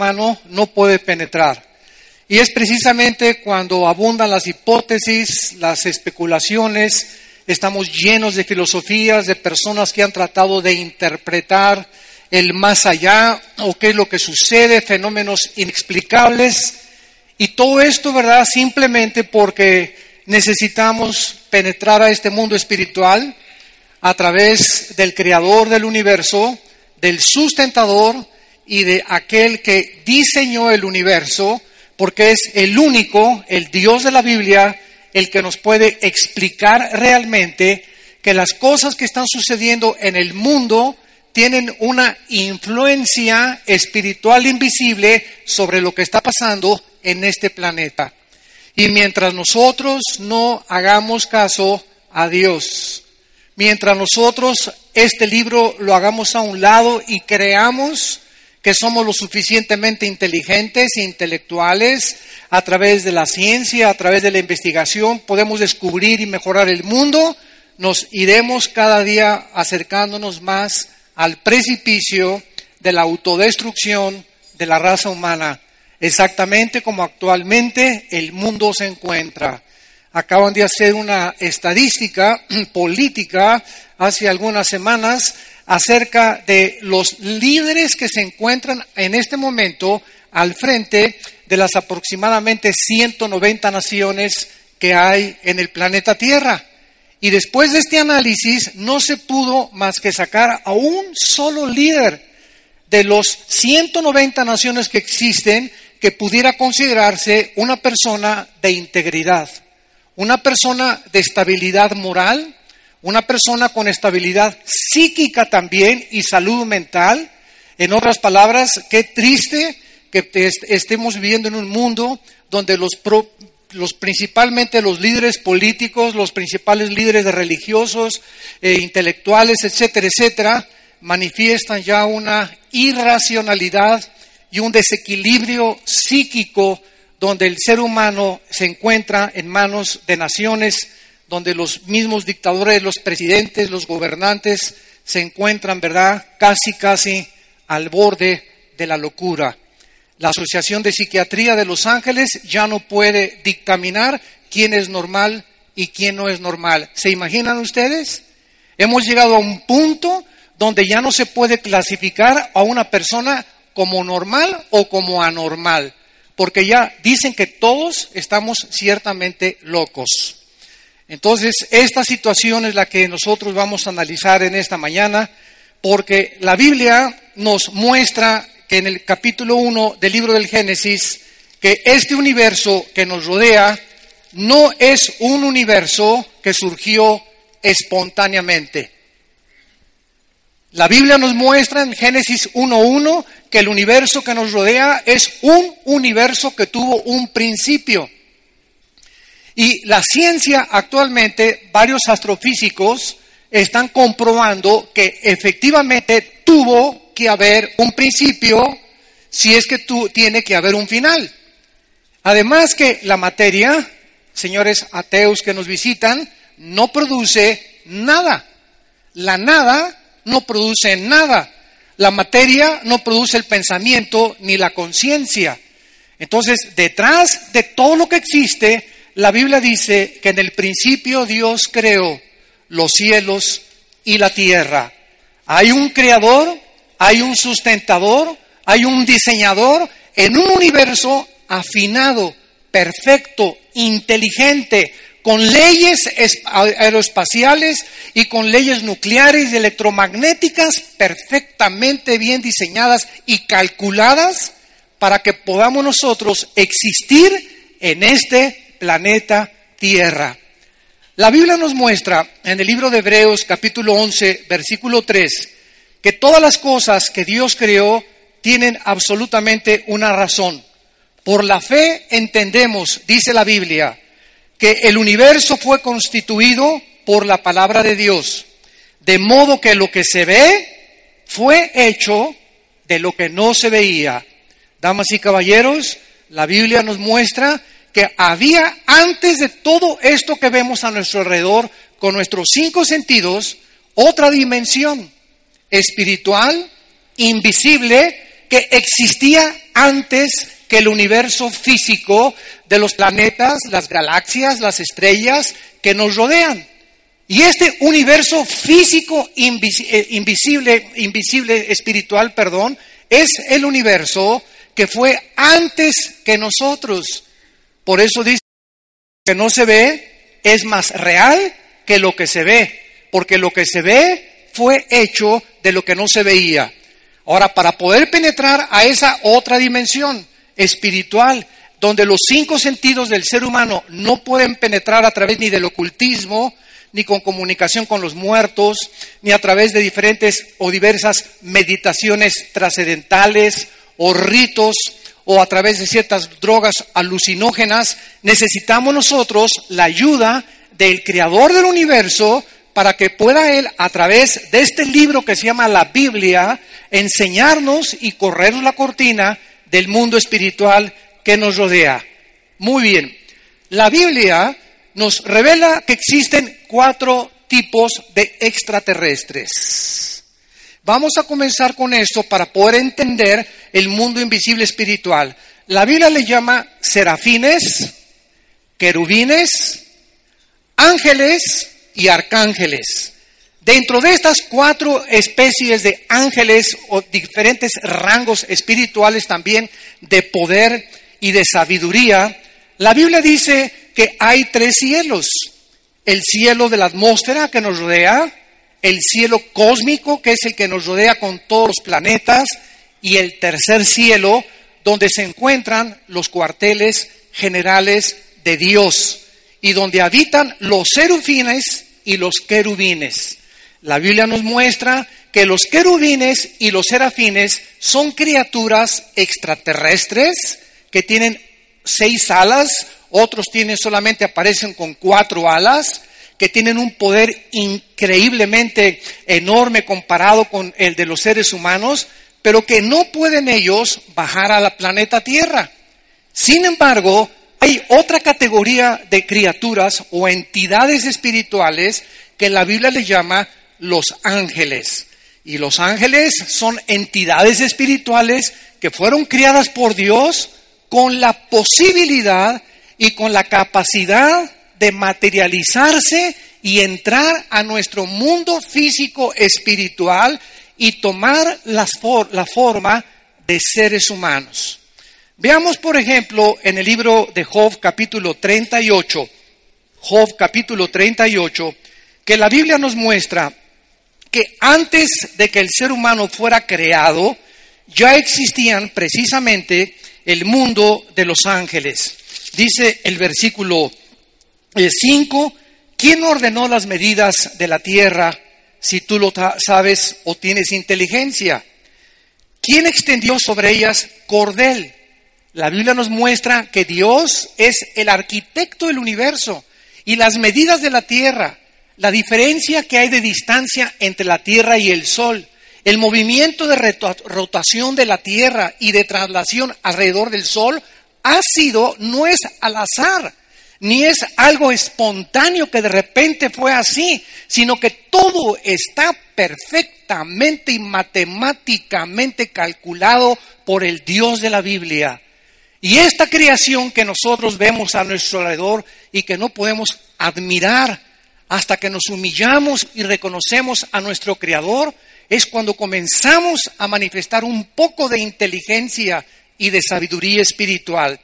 humano no puede penetrar. Y es precisamente cuando abundan las hipótesis, las especulaciones, estamos llenos de filosofías, de personas que han tratado de interpretar el más allá o qué es lo que sucede, fenómenos inexplicables. Y todo esto, ¿verdad? Simplemente porque necesitamos penetrar a este mundo espiritual a través del creador del universo, del sustentador y de aquel que diseñó el universo, porque es el único, el Dios de la Biblia, el que nos puede explicar realmente que las cosas que están sucediendo en el mundo tienen una influencia espiritual invisible sobre lo que está pasando en este planeta. Y mientras nosotros no hagamos caso a Dios, mientras nosotros este libro lo hagamos a un lado y creamos que somos lo suficientemente inteligentes e intelectuales, a través de la ciencia, a través de la investigación, podemos descubrir y mejorar el mundo, nos iremos cada día acercándonos más al precipicio de la autodestrucción de la raza humana, exactamente como actualmente el mundo se encuentra. Acaban de hacer una estadística política hace algunas semanas acerca de los líderes que se encuentran en este momento al frente de las aproximadamente 190 naciones que hay en el planeta Tierra. Y después de este análisis no se pudo más que sacar a un solo líder de los 190 naciones que existen que pudiera considerarse una persona de integridad, una persona de estabilidad moral, una persona con estabilidad psíquica también y salud mental. En otras palabras, qué triste que estemos viviendo en un mundo donde los, los principalmente los líderes políticos, los principales líderes religiosos, e intelectuales, etcétera, etcétera, manifiestan ya una irracionalidad y un desequilibrio psíquico donde el ser humano se encuentra en manos de naciones donde los mismos dictadores, los presidentes, los gobernantes se encuentran, ¿verdad?, casi, casi al borde de la locura. La Asociación de Psiquiatría de Los Ángeles ya no puede dictaminar quién es normal y quién no es normal. ¿Se imaginan ustedes? Hemos llegado a un punto donde ya no se puede clasificar a una persona como normal o como anormal, porque ya dicen que todos estamos ciertamente locos. Entonces, esta situación es la que nosotros vamos a analizar en esta mañana, porque la Biblia nos muestra que en el capítulo 1 del libro del Génesis, que este universo que nos rodea no es un universo que surgió espontáneamente. La Biblia nos muestra en Génesis 1.1 que el universo que nos rodea es un universo que tuvo un principio. Y la ciencia actualmente, varios astrofísicos están comprobando que efectivamente tuvo que haber un principio si es que tú, tiene que haber un final. Además que la materia, señores ateos que nos visitan, no produce nada. La nada no produce nada. La materia no produce el pensamiento ni la conciencia. Entonces, detrás de todo lo que existe, la Biblia dice que en el principio Dios creó los cielos y la tierra. Hay un creador, hay un sustentador, hay un diseñador en un universo afinado, perfecto, inteligente, con leyes aeroespaciales y con leyes nucleares y electromagnéticas perfectamente bien diseñadas y calculadas para que podamos nosotros existir en este planeta Tierra. La Biblia nos muestra en el libro de Hebreos capítulo 11, versículo 3, que todas las cosas que Dios creó tienen absolutamente una razón. Por la fe entendemos, dice la Biblia, que el universo fue constituido por la palabra de Dios, de modo que lo que se ve fue hecho de lo que no se veía. Damas y caballeros, la Biblia nos muestra que había antes de todo esto que vemos a nuestro alrededor, con nuestros cinco sentidos, otra dimensión espiritual, invisible, que existía antes que el universo físico de los planetas, las galaxias, las estrellas que nos rodean. Y este universo físico eh, invisible, invisible, espiritual, perdón, es el universo que fue antes que nosotros. Por eso dice que no se ve es más real que lo que se ve, porque lo que se ve fue hecho de lo que no se veía. Ahora, para poder penetrar a esa otra dimensión espiritual, donde los cinco sentidos del ser humano no pueden penetrar a través ni del ocultismo, ni con comunicación con los muertos, ni a través de diferentes o diversas meditaciones trascendentales o ritos o a través de ciertas drogas alucinógenas, necesitamos nosotros la ayuda del creador del universo para que pueda Él, a través de este libro que se llama la Biblia, enseñarnos y correr la cortina del mundo espiritual que nos rodea. Muy bien, la Biblia nos revela que existen cuatro tipos de extraterrestres. Vamos a comenzar con esto para poder entender el mundo invisible espiritual. La Biblia le llama serafines, querubines, ángeles y arcángeles. Dentro de estas cuatro especies de ángeles o diferentes rangos espirituales también de poder y de sabiduría, la Biblia dice que hay tres cielos. El cielo de la atmósfera que nos rodea, el cielo cósmico que es el que nos rodea con todos los planetas y el tercer cielo donde se encuentran los cuarteles generales de Dios y donde habitan los serufines y los querubines. La Biblia nos muestra que los querubines y los serafines son criaturas extraterrestres que tienen seis alas, otros tienen solamente aparecen con cuatro alas, que tienen un poder increíblemente enorme comparado con el de los seres humanos, pero que no pueden ellos bajar a la planeta Tierra. Sin embargo, hay otra categoría de criaturas o entidades espirituales que la Biblia le llama los ángeles. Y los ángeles son entidades espirituales que fueron criadas por Dios con la posibilidad y con la capacidad de materializarse y entrar a nuestro mundo físico espiritual y tomar la forma de seres humanos. Veamos, por ejemplo, en el libro de Job capítulo 38, Job capítulo 38, que la Biblia nos muestra que antes de que el ser humano fuera creado, ya existían precisamente el mundo de los ángeles. Dice el versículo 5, ¿quién ordenó las medidas de la tierra si tú lo sabes o tienes inteligencia? ¿Quién extendió sobre ellas cordel? La Biblia nos muestra que Dios es el arquitecto del universo y las medidas de la tierra, la diferencia que hay de distancia entre la tierra y el sol, el movimiento de rotación de la tierra y de traslación alrededor del sol ha sido, no es al azar, ni es algo espontáneo que de repente fue así, sino que todo está perfectamente y matemáticamente calculado por el Dios de la Biblia. Y esta creación que nosotros vemos a nuestro alrededor y que no podemos admirar hasta que nos humillamos y reconocemos a nuestro Creador, es cuando comenzamos a manifestar un poco de inteligencia y de sabiduría espiritual.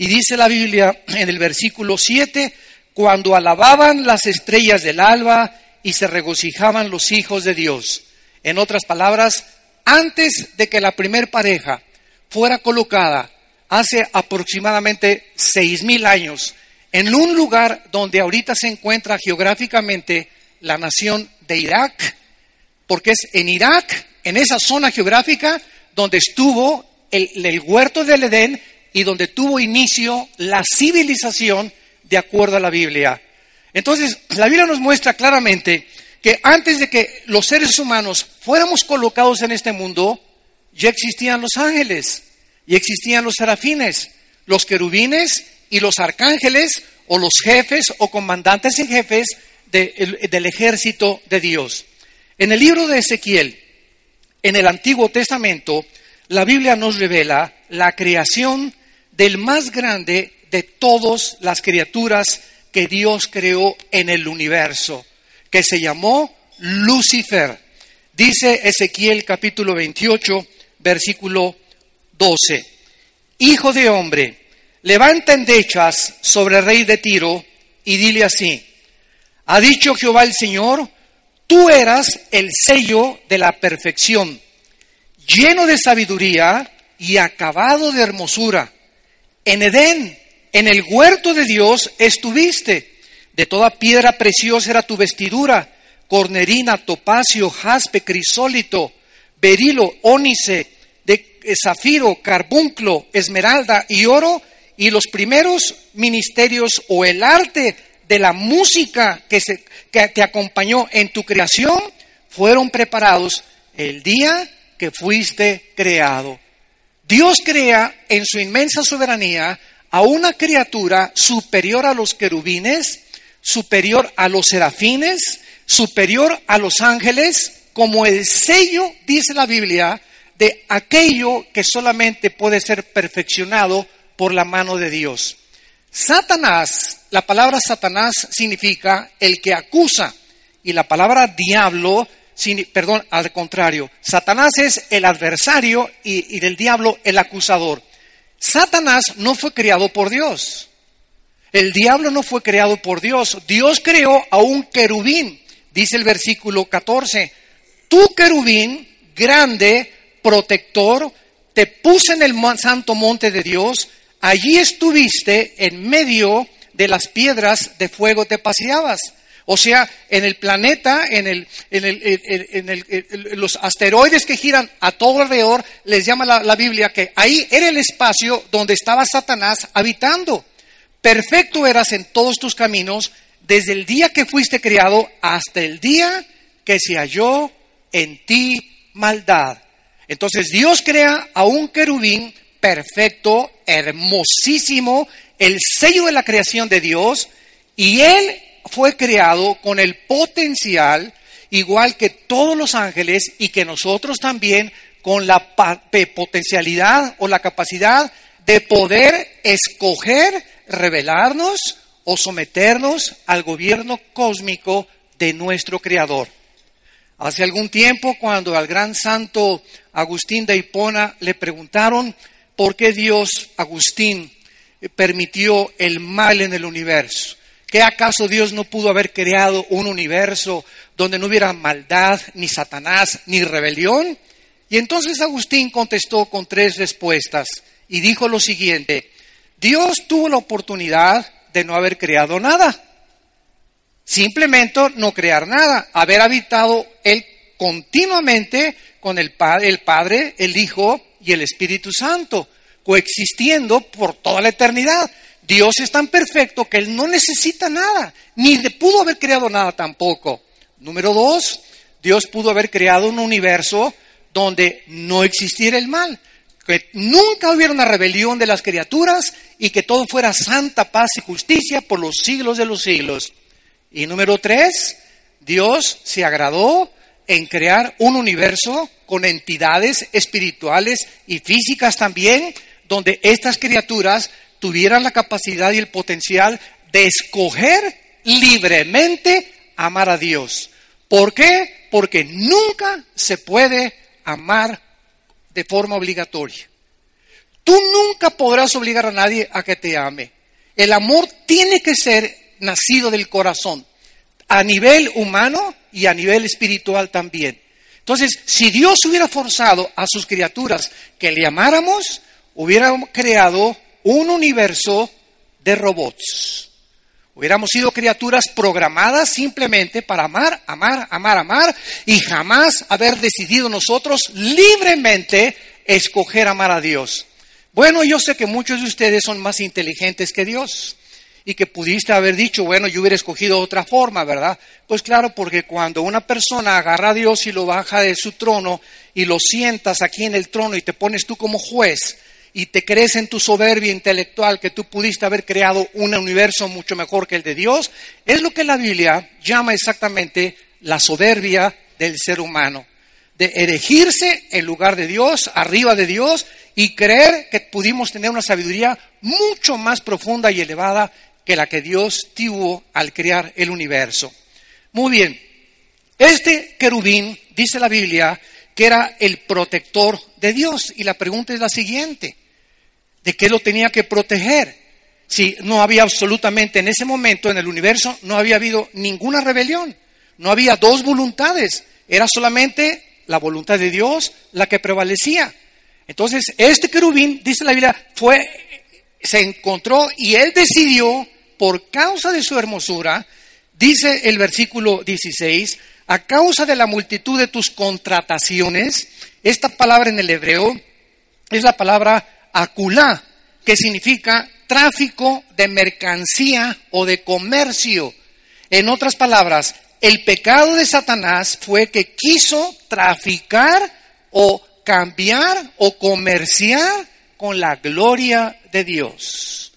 Y dice la Biblia en el versículo 7, cuando alababan las estrellas del alba y se regocijaban los hijos de Dios. En otras palabras, antes de que la primer pareja fuera colocada hace aproximadamente seis mil años en un lugar donde ahorita se encuentra geográficamente la nación de Irak, porque es en Irak, en esa zona geográfica, donde estuvo el, el huerto del Edén y donde tuvo inicio la civilización de acuerdo a la Biblia. Entonces, la Biblia nos muestra claramente que antes de que los seres humanos fuéramos colocados en este mundo, ya existían los ángeles y existían los serafines, los querubines y los arcángeles o los jefes o comandantes y jefes del ejército de Dios. En el libro de Ezequiel, en el Antiguo Testamento, la Biblia nos revela la creación del más grande de todas las criaturas que Dios creó en el universo, que se llamó Lucifer. Dice Ezequiel capítulo 28, versículo 12. Hijo de hombre, levanta endechas sobre el rey de Tiro y dile así, ha dicho Jehová el Señor, tú eras el sello de la perfección, lleno de sabiduría y acabado de hermosura. En Edén, en el huerto de Dios, estuviste. De toda piedra preciosa era tu vestidura, cornerina, topacio, jaspe, crisólito, berilo, ónice, de zafiro, carbunclo, esmeralda y oro, y los primeros ministerios o el arte de la música que, se, que te acompañó en tu creación fueron preparados el día que fuiste creado. Dios crea en su inmensa soberanía a una criatura superior a los querubines, superior a los serafines, superior a los ángeles, como el sello, dice la Biblia, de aquello que solamente puede ser perfeccionado por la mano de Dios. Satanás, la palabra Satanás significa el que acusa y la palabra diablo, perdón, al contrario, Satanás es el adversario y, del diablo el acusador. Satanás no fue creado por Dios. El diablo no fue creado por Dios. Dios creó a un querubín, dice el versículo 14. Tu querubín, grande, protector, te puse en el santo monte de Dios, allí estuviste en medio de las piedras de fuego te paseabas. O sea, en el planeta, en, el, en, el, los asteroides que giran a todo alrededor, les llama la, la Biblia que ahí era el espacio donde estaba Satanás habitando. Perfecto eras en todos tus caminos, desde el día que fuiste criado hasta el día que se halló en ti maldad. Entonces Dios crea a un querubín perfecto, hermosísimo, el sello de la creación de Dios, y él fue creado con el potencial, igual que todos los ángeles, y que nosotros también, con la potencialidad o la capacidad de poder escoger, revelarnos o someternos al gobierno cósmico de nuestro Creador. Hace algún tiempo, cuando al gran santo Agustín de Hipona le preguntaron por qué Dios, Agustín, permitió el mal en el universo. ¿Qué acaso Dios no pudo haber creado un universo donde no hubiera maldad, ni Satanás, ni rebelión? Y entonces Agustín contestó con tres respuestas y dijo lo siguiente, Dios tuvo la oportunidad de no haber creado nada. Simplemente no crear nada, haber habitado Él continuamente con el, el Padre, el Hijo y el Espíritu Santo, coexistiendo por toda la eternidad. Dios es tan perfecto que Él no necesita nada, ni pudo haber creado nada tampoco. Número dos, Dios pudo haber creado un universo donde no existiera el mal, que nunca hubiera una rebelión de las criaturas y que todo fuera santa paz y justicia por los siglos de los siglos. Y número tres, Dios se agradó en crear un universo con entidades espirituales y físicas también, donde estas criaturas tuvieran la capacidad y el potencial de escoger libremente amar a Dios. ¿Por qué? Porque nunca se puede amar de forma obligatoria. Tú nunca podrás obligar a nadie a que te ame. El amor tiene que ser nacido del corazón, a nivel humano y a nivel espiritual también. Entonces, si Dios hubiera forzado a sus criaturas que le amáramos, hubiera creado un universo de robots. Hubiéramos sido criaturas programadas simplemente para amar, amar, amar, amar y jamás haber decidido nosotros libremente escoger amar a Dios. Bueno, yo sé que muchos de ustedes son más inteligentes que Dios y que pudiste haber dicho, bueno, yo hubiera escogido otra forma, ¿verdad? Pues claro, porque cuando una persona agarra a Dios y lo baja de su trono y lo sientas aquí en el trono y te pones tú como juez y te crees en tu soberbia intelectual que tú pudiste haber creado un universo mucho mejor que el de Dios, es lo que la Biblia llama exactamente la soberbia del ser humano. de erigirse en lugar de Dios, arriba de Dios, y creer que pudimos tener una sabiduría mucho más profunda y elevada que la que Dios tuvo al crear el universo. Muy bien, este querubín, dice la Biblia, que era el protector de Dios. Y la pregunta es la siguiente, ¿de qué lo tenía que proteger? Si no había absolutamente en ese momento en el universo, no había habido ninguna rebelión, no había dos voluntades, era solamente la voluntad de Dios la que prevalecía. Entonces, este querubín, dice la Biblia, fue, se encontró y él decidió, por causa de su hermosura, dice el versículo 16, a causa de la multitud de tus contrataciones, esta palabra en el hebreo es la palabra aculá, que significa tráfico de mercancía o de comercio. En otras palabras, el pecado de Satanás fue que quiso traficar o cambiar o comerciar con la gloria de Dios.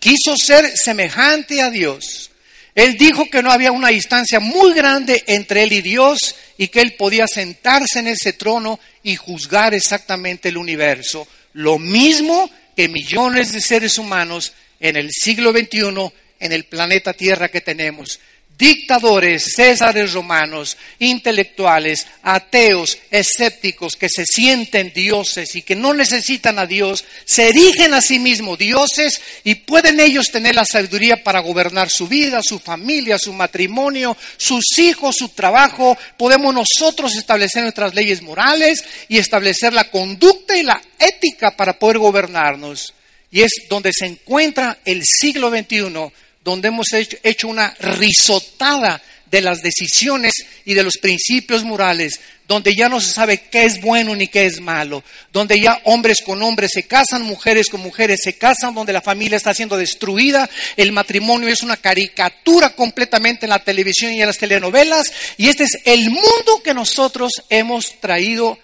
Quiso ser semejante a Dios. Él dijo que no había una distancia muy grande entre él y Dios y que él podía sentarse en ese trono y juzgar exactamente el universo. Lo mismo que millones de seres humanos en el siglo XXI en el planeta Tierra que tenemos dictadores, césares romanos, intelectuales, ateos, escépticos, que se sienten dioses y que no necesitan a Dios, se erigen a sí mismos dioses y pueden ellos tener la sabiduría para gobernar su vida, su familia, su matrimonio, sus hijos, su trabajo. Podemos nosotros establecer nuestras leyes morales y establecer la conducta y la ética para poder gobernarnos. Y es donde se encuentra el siglo XXI donde hemos hecho una risotada de las decisiones y de los principios morales, donde ya no se sabe qué es bueno ni qué es malo, donde ya hombres con hombres se casan, mujeres con mujeres se casan, donde la familia está siendo destruida, el matrimonio es una caricatura completamente en la televisión y en las telenovelas, y este es el mundo que nosotros hemos traído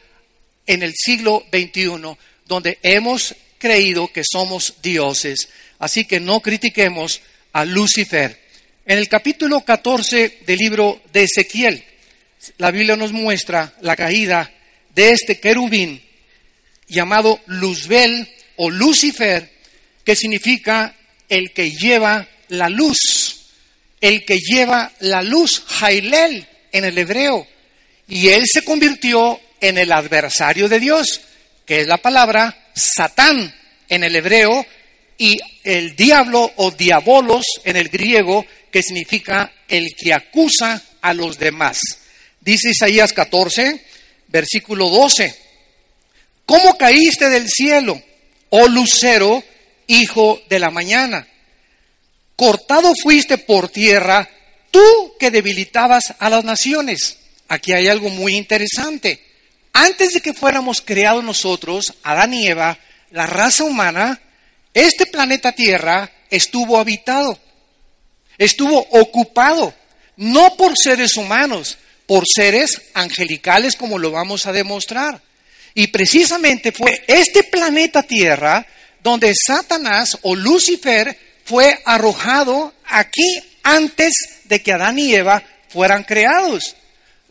en el siglo XXI, donde hemos creído que somos dioses. Así que no critiquemos a Lucifer. En el capítulo 14 del libro de Ezequiel, la Biblia nos muestra la caída de este querubín llamado Luzbel o Lucifer, que significa el que lleva la luz, el que lleva la luz, Jailel en el hebreo. Y él se convirtió en el adversario de Dios, que es la palabra Satán en el hebreo, y el diablo o diabolos en el griego, que significa el que acusa a los demás. Dice Isaías 14, versículo 12, ¿cómo caíste del cielo, oh lucero, hijo de la mañana? Cortado fuiste por tierra, tú que debilitabas a las naciones. Aquí hay algo muy interesante. Antes de que fuéramos creados nosotros, Adán y Eva, la raza humana este planeta Tierra estuvo habitado, estuvo ocupado, no por seres humanos, por seres angelicales como lo vamos a demostrar. Y precisamente fue este planeta Tierra donde Satanás o Lucifer fue arrojado aquí antes de que Adán y Eva fueran creados.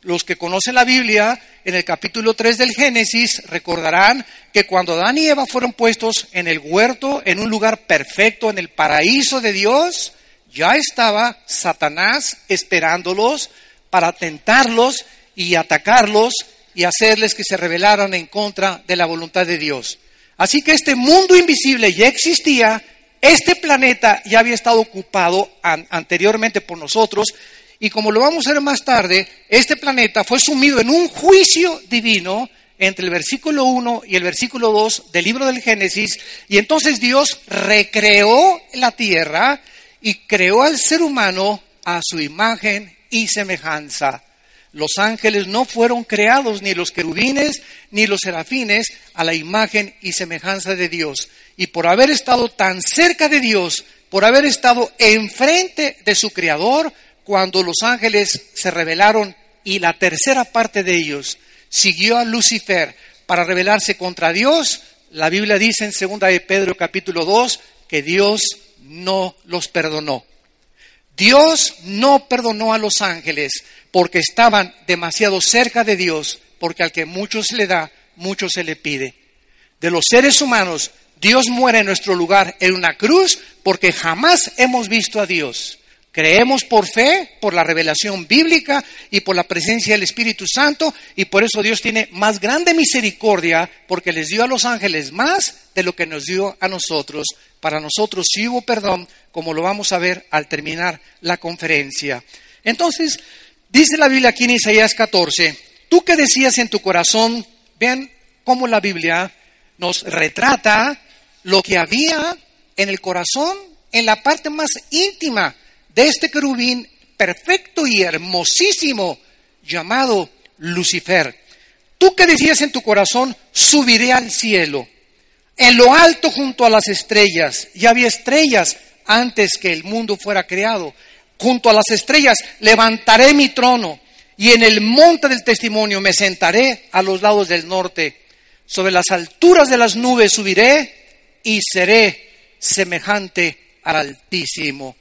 Los que conocen la Biblia en el capítulo 3 del Génesis, recordarán que cuando Adán y Eva fueron puestos en el huerto, en un lugar perfecto, en el paraíso de Dios, ya estaba Satanás esperándolos para tentarlos y atacarlos y hacerles que se rebelaran en contra de la voluntad de Dios. Así que este mundo invisible ya existía, este planeta ya había estado ocupado anteriormente por nosotros y como lo vamos a ver más tarde, este planeta fue sumido en un juicio divino entre el versículo 1 y el versículo 2 del libro del Génesis, y entonces Dios recreó la tierra y creó al ser humano a su imagen y semejanza. Los ángeles no fueron creados, ni los querubines, ni los serafines, a la imagen y semejanza de Dios. Y por haber estado tan cerca de Dios, por haber estado enfrente de su Creador, cuando los ángeles se rebelaron y la tercera parte de ellos siguió a Lucifer para rebelarse contra Dios, la Biblia dice en 2 de Pedro capítulo 2 que Dios no los perdonó. Dios no perdonó a los ángeles porque estaban demasiado cerca de Dios, porque al que mucho se le da, mucho se le pide. De los seres humanos, Dios muere en nuestro lugar en una cruz porque jamás hemos visto a Dios. Creemos por fe, por la revelación bíblica y por la presencia del Espíritu Santo y por eso Dios tiene más grande misericordia porque les dio a los ángeles más de lo que nos dio a nosotros. Para nosotros sí hubo perdón, como lo vamos a ver al terminar la conferencia. Entonces, dice la Biblia aquí en Isaías 14, tú que decías en tu corazón, vean cómo la Biblia nos retrata lo que había en el corazón, en la parte más íntima de este querubín perfecto y hermosísimo llamado Lucifer. Tú que decías en tu corazón, subiré al cielo, en lo alto junto a las estrellas. Ya había estrellas antes que el mundo fuera creado. Junto a las estrellas levantaré mi trono y en el monte del testimonio me sentaré a los lados del norte. Sobre las alturas de las nubes subiré y seré semejante al Altísimo.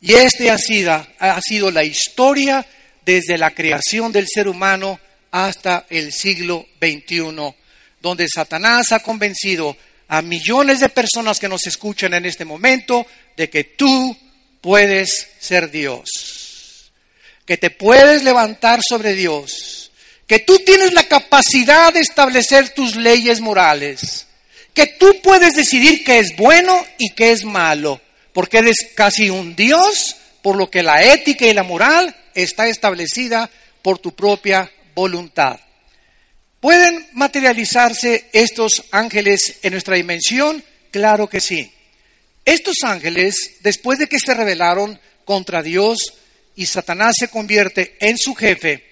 Y este ha sido, ha sido la historia desde la creación del ser humano hasta el siglo XXI, donde Satanás ha convencido a millones de personas que nos escuchan en este momento de que tú puedes ser Dios, que te puedes levantar sobre Dios, que tú tienes la capacidad de establecer tus leyes morales, que tú puedes decidir qué es bueno y qué es malo porque eres casi un Dios, por lo que la ética y la moral está establecida por tu propia voluntad. ¿Pueden materializarse estos ángeles en nuestra dimensión? Claro que sí. Estos ángeles, después de que se rebelaron contra Dios y Satanás se convierte en su jefe,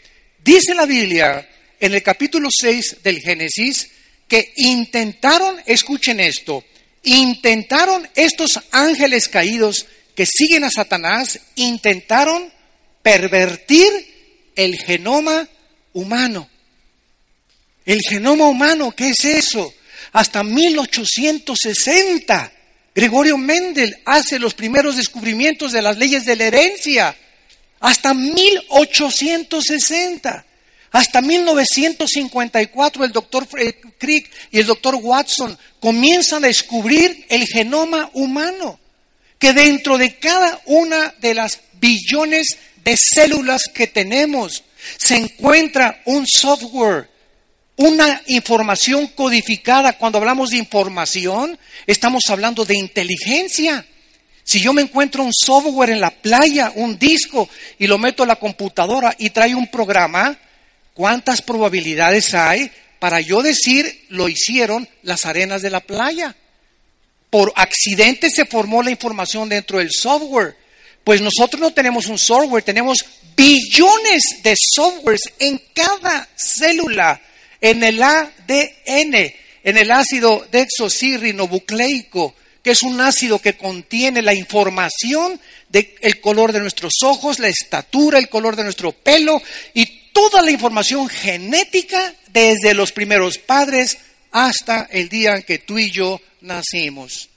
dice la Biblia en el capítulo 6 del Génesis que intentaron, escuchen esto, intentaron estos ángeles caídos que siguen a Satanás, intentaron pervertir el genoma humano. El genoma humano, ¿qué es eso? Hasta 1860, Gregorio Mendel hace los primeros descubrimientos de las leyes de la herencia. Hasta 1860. Hasta 1954 el doctor Crick y el doctor Watson comienzan a descubrir el genoma humano, que dentro de cada una de las billones de células que tenemos se encuentra un software, una información codificada. Cuando hablamos de información, estamos hablando de inteligencia. Si yo me encuentro un software en la playa, un disco, y lo meto a la computadora y trae un programa, ¿Cuántas probabilidades hay para yo decir lo hicieron las arenas de la playa? Por accidente se formó la información dentro del software. Pues nosotros no tenemos un software, tenemos billones de softwares en cada célula, en el ADN, en el ácido desoxirribonucleico, que es un ácido que contiene la información del color de nuestros ojos, la estatura, el color de nuestro pelo y toda la información genética desde los primeros padres hasta el día en que tú y yo nacimos.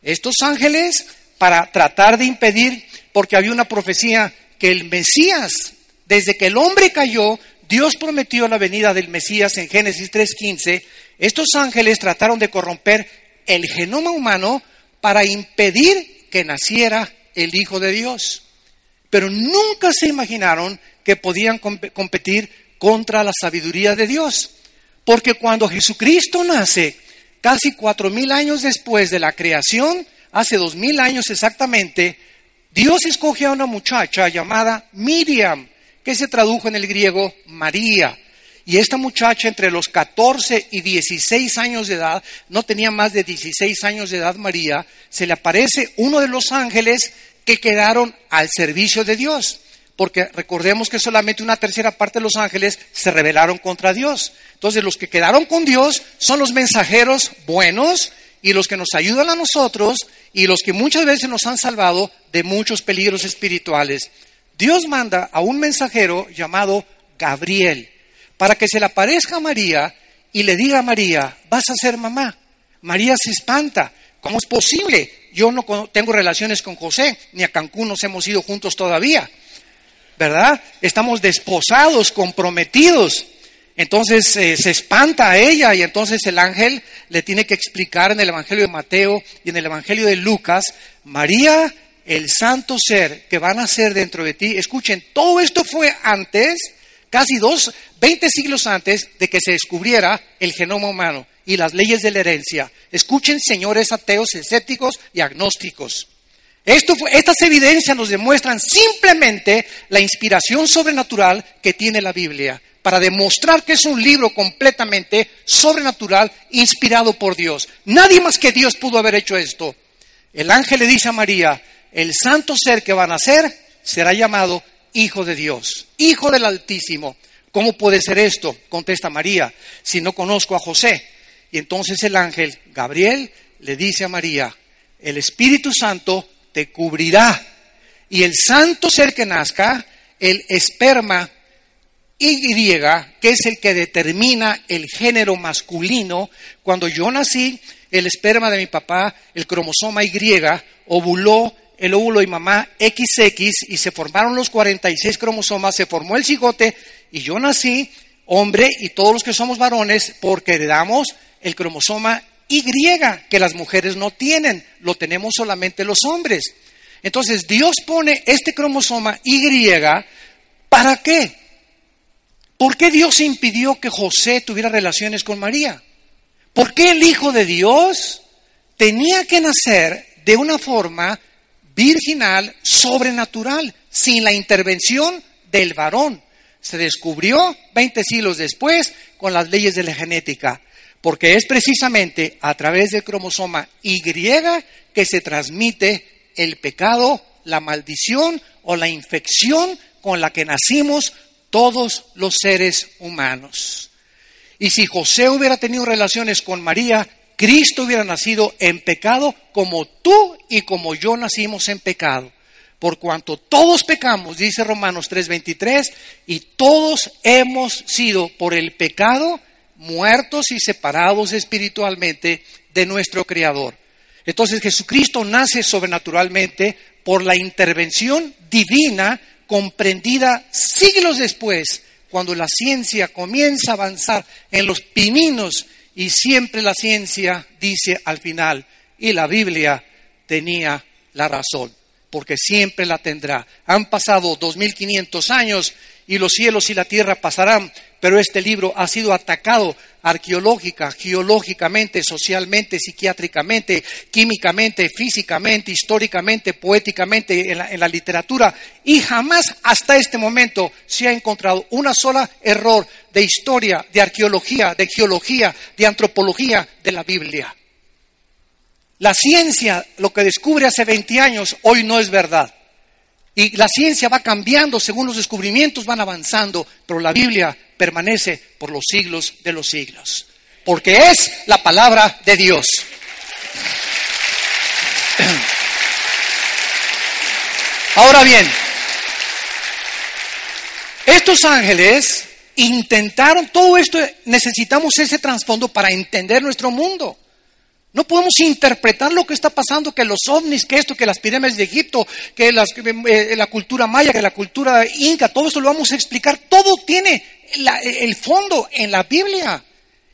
Estos ángeles, para tratar de impedir, porque había una profecía que el Mesías, desde que el hombre cayó, Dios prometió la venida del Mesías en Génesis 3.15, estos ángeles trataron de corromper el genoma humano para impedir que naciera el Hijo de Dios. Pero nunca se imaginaron que podían competir contra la sabiduría de Dios. Porque cuando Jesucristo nace, casi cuatro mil años después de la creación, hace dos mil años exactamente, Dios escoge a una muchacha llamada Miriam, que se tradujo en el griego María. Y esta muchacha entre los 14 y 16 años de edad, no tenía más de 16 años de edad María, se le aparece uno de los ángeles que quedaron al servicio de Dios porque recordemos que solamente una tercera parte de los ángeles se rebelaron contra Dios. Entonces los que quedaron con Dios son los mensajeros buenos y los que nos ayudan a nosotros y los que muchas veces nos han salvado de muchos peligros espirituales. Dios manda a un mensajero llamado Gabriel para que se le aparezca a María y le diga a María, vas a ser mamá. María se espanta. ¿Cómo es posible? Yo no tengo relaciones con José, ni a Cancún nos hemos ido juntos todavía. ¿verdad? Estamos desposados, comprometidos. Entonces eh, se espanta a ella y entonces el ángel le tiene que explicar en el Evangelio de Mateo y en el Evangelio de Lucas, María, el santo ser que van a ser dentro de ti. Escuchen, todo esto fue antes, casi dos, veinte siglos antes de que se descubriera el genoma humano y las leyes de la herencia. Escuchen, señores ateos, escépticos y agnósticos. Esto, estas evidencias nos demuestran simplemente la inspiración sobrenatural que tiene la Biblia para demostrar que es un libro completamente sobrenatural, inspirado por Dios. Nadie más que Dios pudo haber hecho esto. El ángel le dice a María, el santo ser que va a nacer será llamado Hijo de Dios, Hijo del Altísimo. ¿Cómo puede ser esto? Contesta María, si no conozco a José. Y entonces el ángel Gabriel le dice a María, el Espíritu Santo te cubrirá y el santo ser que nazca, el esperma y, que es el que determina el género masculino, cuando yo nací, el esperma de mi papá, el cromosoma Y, ovuló el óvulo y mamá XX y se formaron los 46 cromosomas, se formó el cigote y yo nací hombre y todos los que somos varones porque heredamos el cromosoma Y que las mujeres no tienen, lo tenemos solamente los hombres. Entonces Dios pone este cromosoma Y ¿para qué? ¿Por qué Dios impidió que José tuviera relaciones con María? ¿Por qué el Hijo de Dios tenía que nacer de una forma virginal, sobrenatural, sin la intervención del varón? Se descubrió 20 siglos después con las leyes de la genética, porque es precisamente a través del cromosoma Y que se transmite el pecado, la maldición o la infección con la que nacimos todos los seres humanos. Y si José hubiera tenido relaciones con María, Cristo hubiera nacido en pecado como tú y como yo nacimos en pecado. Por cuanto todos pecamos, dice Romanos 3:23, y todos hemos sido por el pecado muertos y separados espiritualmente de nuestro Creador. Entonces Jesucristo nace sobrenaturalmente por la intervención divina comprendida siglos después, cuando la ciencia comienza a avanzar en los pininos y siempre la ciencia dice al final, y la Biblia tenía la razón, porque siempre la tendrá. Han pasado 2500 años y los cielos y la tierra pasarán, pero este libro ha sido atacado arqueológica, geológicamente, socialmente, psiquiátricamente, químicamente, físicamente, históricamente, poéticamente, en la, en la, literatura, y jamás hasta este momento se ha encontrado una sola error de historia, de arqueología, de geología, de antropología de la Biblia. La ciencia, lo que descubre hace 20 años, hoy no es verdad. Y la ciencia va cambiando según los descubrimientos van avanzando, pero la Biblia permanece por los siglos de los siglos, porque es la palabra de Dios. Ahora bien, estos ángeles intentaron, todo esto necesitamos ese trasfondo para entender nuestro mundo. No podemos interpretar lo que está pasando, que los ovnis, que esto, que las pirámides de Egipto, que eh, la cultura maya, que la cultura inca, todo eso lo vamos a explicar. Todo tiene el fondo en la Biblia.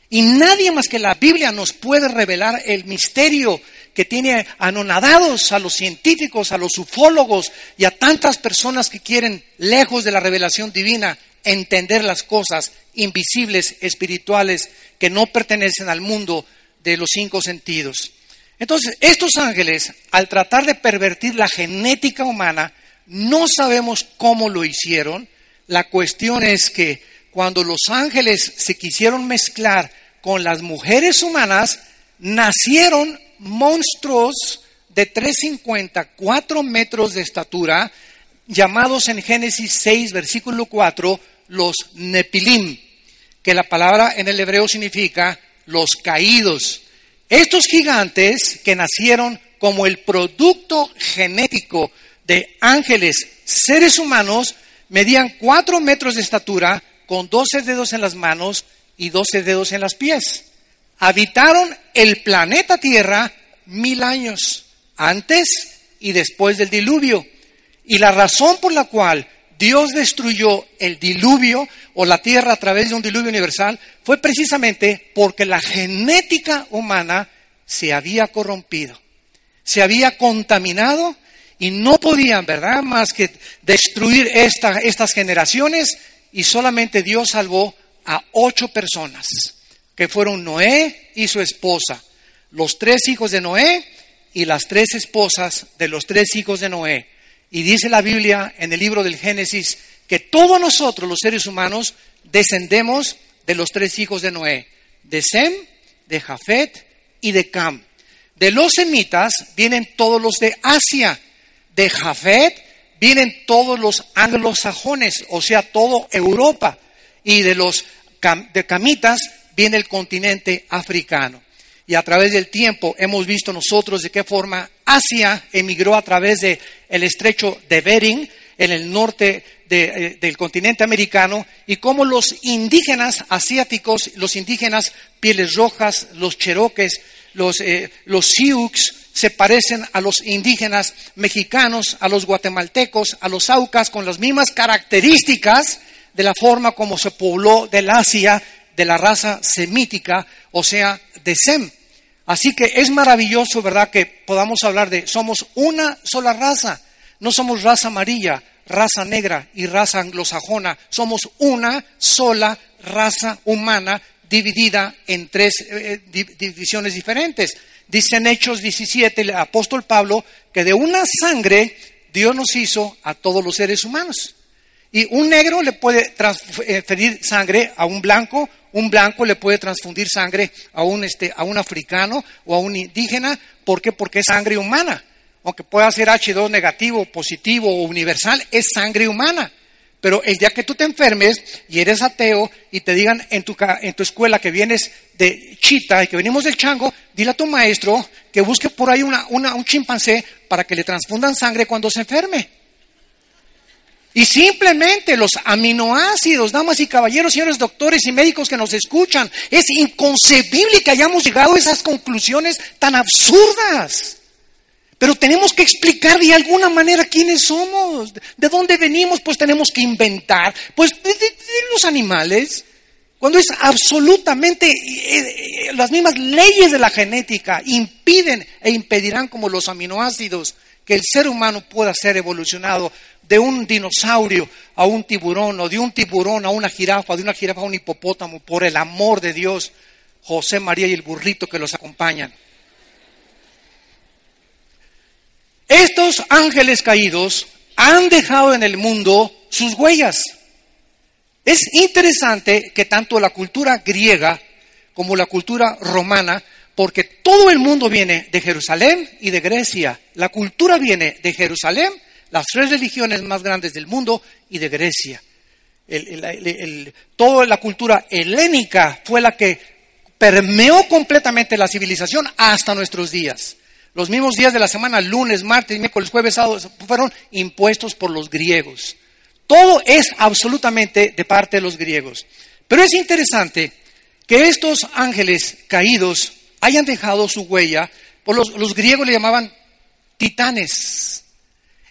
Y nadie más que la Biblia nos puede revelar el misterio que tiene anonadados a los científicos, a los ufólogos y a tantas personas que quieren, lejos de la revelación divina, entender las cosas invisibles, espirituales, que no pertenecen al mundo de los cinco sentidos. Entonces, estos ángeles, al tratar de pervertir la genética humana, no sabemos cómo lo hicieron. La cuestión es que cuando los ángeles se quisieron mezclar con las mujeres humanas, nacieron monstruos de 3,50, 4 metros de estatura, llamados en Génesis 6, versículo 4, los Nepilim, que la palabra en el hebreo significa los caídos. Estos gigantes que nacieron como el producto genético de ángeles, seres humanos, medían cuatro metros de estatura, con doce dedos en las manos y doce dedos en las pies. Habitaron el planeta Tierra mil años, antes y después del diluvio. Y la razón por la cual Dios destruyó el diluvio o la tierra a través de un diluvio universal fue precisamente porque la genética humana se había corrompido, se había contaminado y no podían, ¿verdad?, más que destruir estas generaciones y solamente Dios salvó a ocho personas, que fueron Noé y su esposa, los tres hijos de Noé y las tres esposas de los tres hijos de Noé. Y dice la Biblia en el libro del Génesis que todos nosotros, los seres humanos, descendemos de los tres hijos de Noé, de Sem, de Jafet y de Cam. De los semitas vienen todos los de Asia, de Jafet vienen todos los anglosajones, o sea, toda Europa, y de los de camitas viene el continente africano. Y a través del tiempo hemos visto nosotros de qué forma Asia emigró a través del el estrecho de Bering en el norte eh, del continente americano y cómo los indígenas asiáticos, los indígenas pieles rojas, los cheroques, los, eh, los sioux, se parecen a los indígenas mexicanos, a los guatemaltecos, a los aucas, con las mismas características de la forma como se pobló del Asia, de la raza semítica, o sea, de Sem. Así que es maravilloso, ¿verdad?, que podamos hablar de somos una sola raza, no somos raza amarilla, raza negra y raza anglosajona, somos una sola raza humana dividida en tres eh, divisiones diferentes. Dice en Hechos 17 el apóstol Pablo que de una sangre Dios nos hizo a todos los seres humanos. Y un negro le puede transferir sangre a un blanco, un blanco le puede transfundir sangre a un, este, a un africano o a un indígena. ¿Por qué? Porque es sangre humana. Aunque pueda ser H2 negativo, positivo o universal, es sangre humana. Pero el día que tú te enfermes y eres ateo y te digan en tu, en tu escuela que vienes de chita y que venimos del chango, dile a tu maestro que busque por ahí una, un chimpancé para que le transfundan sangre cuando se enferme. Y simplemente los aminoácidos, damas y caballeros, señores doctores y médicos que nos escuchan, es inconcebible que hayamos llegado a esas conclusiones tan absurdas. Pero tenemos que explicar de alguna manera quiénes somos, de dónde venimos, pues tenemos que inventar, pues de, los animales, cuando es absolutamente eh, eh, las mismas leyes de la genética impiden e impedirán como los aminoácidos que el ser humano pueda ser evolucionado de un dinosaurio a un tiburón o de un tiburón a una jirafa, de una jirafa a un hipopótamo, por el amor de Dios, José María y el burrito que los acompañan. Estos ángeles caídos han dejado en el mundo sus huellas. Es interesante que tanto la cultura griega como la cultura romana, porque todo el mundo viene de Jerusalén y de Grecia. La cultura viene de Jerusalén, las tres religiones más grandes del mundo, y de Grecia. toda la cultura helénica fue la que permeó completamente la civilización hasta nuestros días. Los mismos días de la semana, lunes, martes, miércoles, jueves, sábado, fueron impuestos por los griegos. Todo es absolutamente de parte de los griegos. Pero es interesante que estos ángeles caídos hayan dejado su huella, por los, los griegos le llamaban titanes.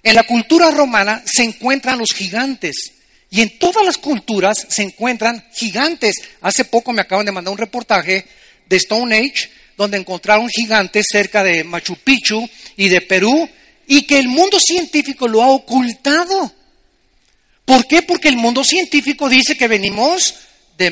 En la cultura romana se encuentran los gigantes. Y en todas las culturas se encuentran gigantes. Hace poco me acaban de mandar un reportaje de Stone Age donde encontraron gigantes cerca de Machu Picchu y de Perú, y que el mundo científico lo ha ocultado. ¿Por qué? Porque el mundo científico dice que venimos de,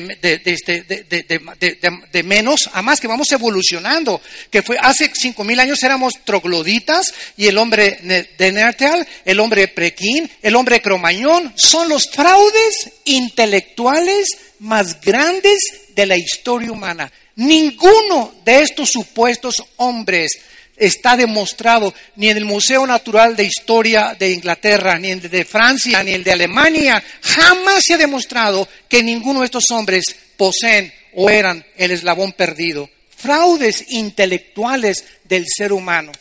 de, menos a más, que vamos evolucionando, que fue hace cinco mil años éramos trogloditas y el hombre de el hombre prequín, el hombre cromañón, son los fraudes intelectuales más grandes de la historia humana. Ninguno de estos supuestos hombres está demostrado ni en el Museo Natural de Historia de Inglaterra, ni en el de Francia, ni en el de Alemania. Jamás se ha demostrado que ninguno de estos hombres poseen o eran el eslabón perdido. Fraudes intelectuales del ser humano,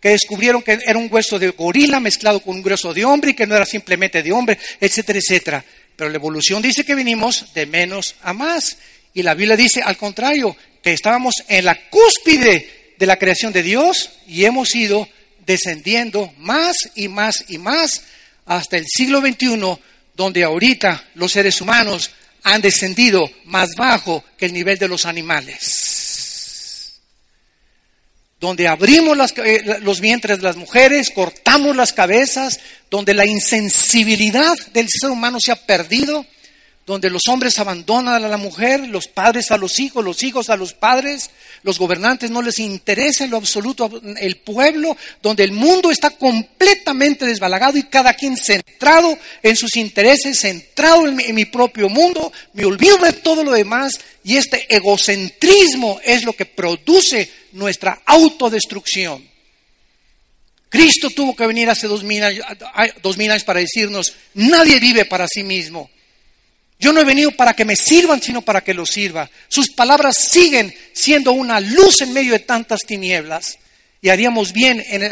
que descubrieron que era un hueso de gorila mezclado con un hueso de hombre y que no era simplemente de hombre, etcétera, etcétera. Pero la evolución dice que venimos de menos a más. Y la Biblia dice, al contrario, que estábamos en la cúspide de la creación de Dios y hemos ido descendiendo más y más y más hasta el siglo XXI, donde ahorita los seres humanos han descendido más bajo que el nivel de los animales. Donde abrimos eh, los vientres de las mujeres, cortamos las cabezas, donde la insensibilidad del ser humano se ha perdido, donde los hombres abandonan a la mujer, los padres a los hijos, los hijos a los padres, los gobernantes no les interesa en lo absoluto el pueblo, donde el mundo está completamente desbalagado y cada quien centrado en sus intereses, centrado en mi, en mi propio mundo, me olvido de todo lo demás y este egocentrismo es lo que produce nuestra autodestrucción. Cristo tuvo que venir hace dos mil años, dos mil años para decirnos, nadie vive para sí mismo. Yo no he venido para que me sirvan, sino para que los sirva. Sus palabras siguen siendo una luz en medio de tantas tinieblas. Y haríamos bien en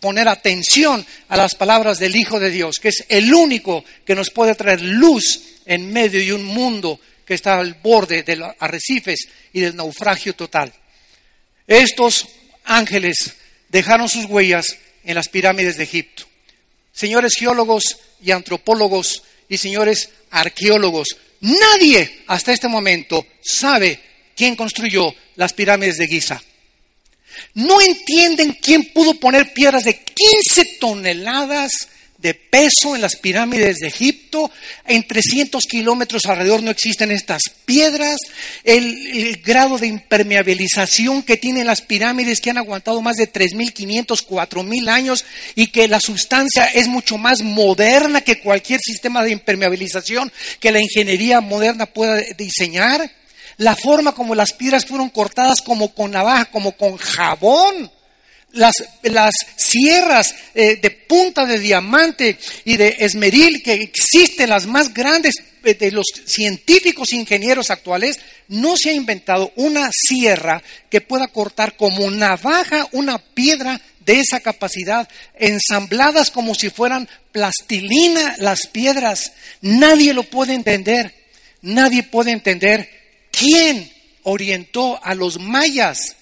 poner atención a las palabras del Hijo de Dios, que es el único que nos puede traer luz en medio de un mundo que está al borde de los arrecifes y del naufragio total. Estos ángeles dejaron sus huellas en las pirámides de Egipto. Señores geólogos y antropólogos y señores arqueólogos, nadie hasta este momento sabe quién construyó las pirámides de Giza. No entienden quién pudo poner piedras de 15 toneladas de peso en las pirámides de Egipto. En 300 kilómetros alrededor no existen estas piedras. El, grado de impermeabilización que tienen las pirámides que han aguantado más de 3.500, 4.000 años y que la sustancia es mucho más moderna que cualquier sistema de impermeabilización que la ingeniería moderna pueda diseñar. La forma como las piedras fueron cortadas como con navaja, como con jabón las, las sierras eh, de punta de diamante y de esmeril que existen, las más grandes eh, de los científicos ingenieros actuales, no se ha inventado una sierra que pueda cortar como navaja una piedra de esa capacidad, ensambladas como si fueran plastilina las piedras. Nadie lo puede entender. Nadie puede entender quién orientó a los mayas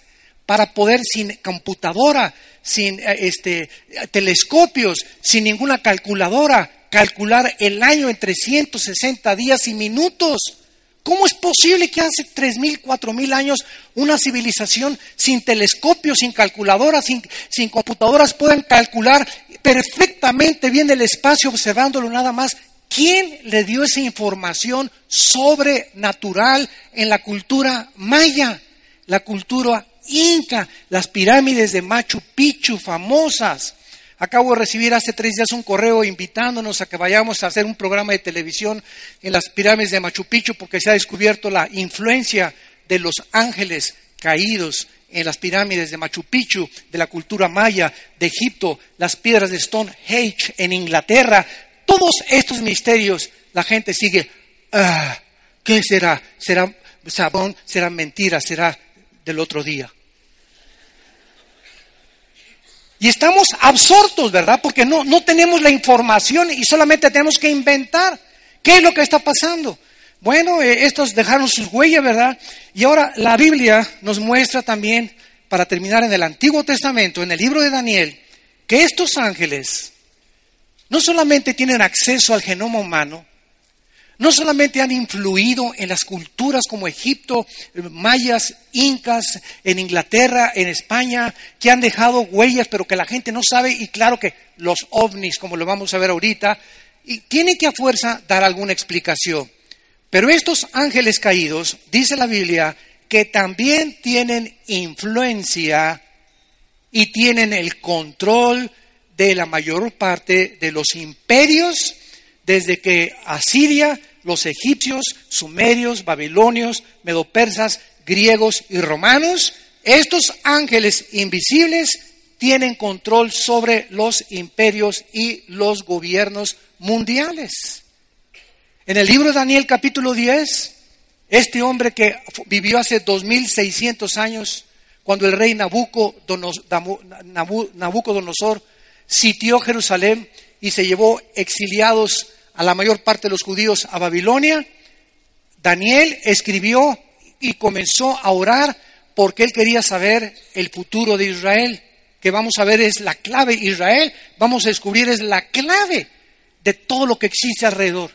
para poder sin computadora, sin eh, este, telescopios, sin ninguna calculadora, calcular el año en 360 días y minutos. ¿Cómo es posible que hace 3.000, 4.000 años una civilización sin telescopios, sin calculadoras, sin, sin computadoras puedan calcular perfectamente bien el espacio observándolo nada más? ¿Quién le dio esa información sobrenatural en la cultura maya? La cultura Inca, las pirámides de Machu Picchu famosas. Acabo de recibir hace tres días un correo invitándonos a que vayamos a hacer un programa de televisión en las pirámides de Machu Picchu porque se ha descubierto la influencia de los ángeles caídos en las pirámides de Machu Picchu, de la cultura maya, de Egipto, las piedras de Stonehenge en Inglaterra. Todos estos misterios la gente sigue. Ah, ¿Qué será? ¿Será sabón? ¿Será mentira? ¿Será del otro día. Y estamos absortos, ¿verdad? Porque no, no tenemos la información y solamente tenemos que inventar. ¿Qué es lo que está pasando? Bueno, eh, estos dejaron sus huellas, ¿verdad? Y ahora la Biblia nos muestra también, para terminar en el Antiguo Testamento, en el libro de Daniel, que estos ángeles no solamente tienen acceso al genoma humano, no solamente han influido en las culturas como Egipto, mayas, incas, en Inglaterra, en España, que han dejado huellas, pero que la gente no sabe, y claro que los ovnis, como lo vamos a ver ahorita, y tienen que a fuerza dar alguna explicación. Pero estos ángeles caídos, dice la Biblia, que también tienen influencia y tienen el control de la mayor parte de los imperios desde que Asiria, los egipcios, sumerios, babilonios, medopersas, griegos y romanos, estos ángeles invisibles tienen control sobre los imperios y los gobiernos mundiales. En el libro de Daniel capítulo 10, este hombre que vivió hace 2600 años, cuando el rey Nabucodonosor sitió Jerusalén y se llevó exiliados a la mayor parte de los judíos a Babilonia, Daniel escribió y comenzó a orar porque él quería saber el futuro de Israel, que vamos a ver es la clave. Israel, vamos a descubrir, es la clave de todo lo que existe alrededor.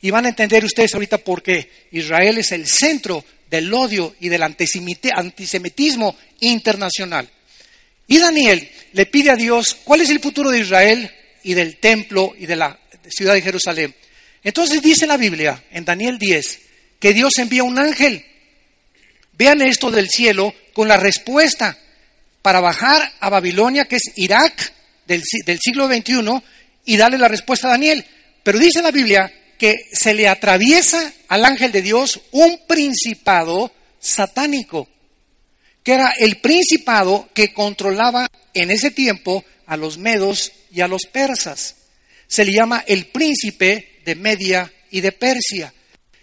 Y van a entender ustedes ahorita por qué Israel es el centro del odio y del antisemitismo internacional. Y Daniel le pide a Dios cuál es el futuro de Israel y del templo y de la ciudad de Jerusalén. Entonces dice la Biblia en Daniel 10 que Dios envía un ángel. Vean esto del cielo con la respuesta para bajar a Babilonia, que es Irak del, del siglo XXI, y darle la respuesta a Daniel. Pero dice la Biblia que se le atraviesa al ángel de Dios un principado satánico, que era el principado que controlaba en ese tiempo a los medos y a los persas. Se le llama el príncipe de Media y de Persia.